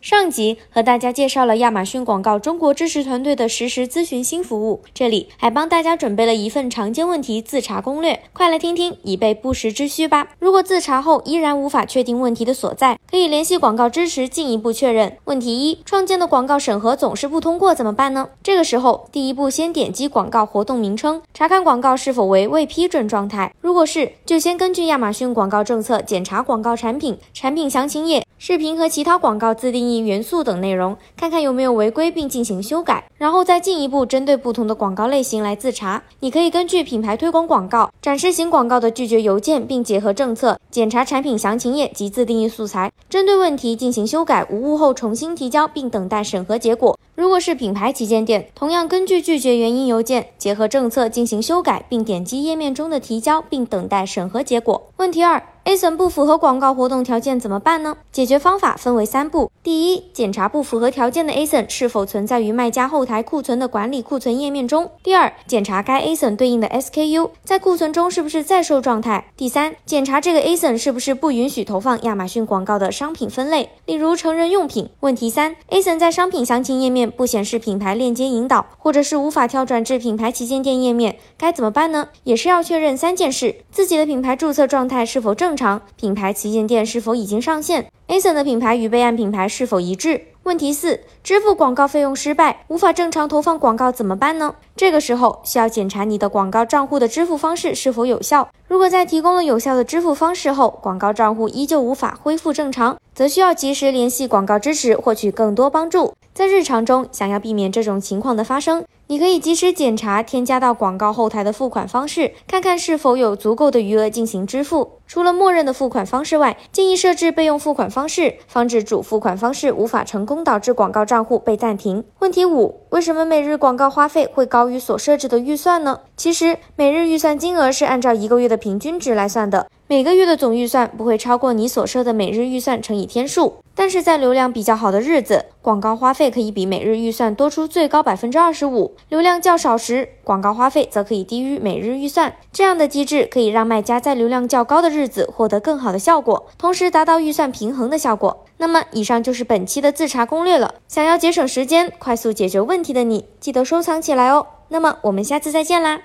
上集和大家介绍了亚马逊广告中国支持团队的实时咨询新服务，这里还帮大家准备了一份常见问题自查攻略，快来听听，以备不时之需吧。如果自查后依然无法确定问题的所在，可以联系广告支持进一步确认。问题一：创建的广告审核总是不通过，怎么办呢？这个时候，第一步先点击广告活动名称，查看广告是否为未批准状态。如果是，就先根据亚马逊广告政策检查广告产品、产品详情页。视频和其他广告自定义元素等内容，看看有没有违规，并进行修改，然后再进一步针对不同的广告类型来自查。你可以根据品牌推广广告、展示型广告的拒绝邮件，并结合政策检查产品详情页及自定义素材，针对问题进行修改，无误后重新提交，并等待审核结果。如果是品牌旗舰店，同样根据拒绝原因邮件，结合政策进行修改，并点击页面中的提交，并等待审核结果。问题二。ASIN 不符合广告活动条件怎么办呢？解决方法分为三步：第一，检查不符合条件的 ASIN 是否存在于卖家后台库存的管理库存页面中；第二，检查该 ASIN 对应的 SKU 在库存中是不是在售状态；第三，检查这个 ASIN 是不是不允许投放亚马逊广告的商品分类，例如成人用品。问题三：ASIN 在商品详情页面不显示品牌链接引导，或者是无法跳转至品牌旗舰店页面，该怎么办呢？也是要确认三件事：自己的品牌注册状态是否正。常品牌旗舰店是否已经上线？ASIN 的品牌与备案品牌是否一致？问题四：支付广告费用失败，无法正常投放广告怎么办呢？这个时候需要检查你的广告账户的支付方式是否有效。如果在提供了有效的支付方式后，广告账户依旧无法恢复正常，则需要及时联系广告支持，获取更多帮助。在日常中，想要避免这种情况的发生，你可以及时检查添加到广告后台的付款方式，看看是否有足够的余额进行支付。除了默认的付款方式外，建议设置备用付款方式，防止主付款方式无法成功导致广告账户被暂停。问题五：为什么每日广告花费会高于所设置的预算呢？其实，每日预算金额是按照一个月的平均值来算的，每个月的总预算不会超过你所设的每日预算乘以天数。但是在流量比较好的日子，广告花费可以比每日预算多出最高百分之二十五；流量较少时，广告花费则可以低于每日预算。这样的机制可以让卖家在流量较高的日子获得更好的效果，同时达到预算平衡的效果。那么，以上就是本期的自查攻略了。想要节省时间、快速解决问题的你，记得收藏起来哦。那么，我们下次再见啦！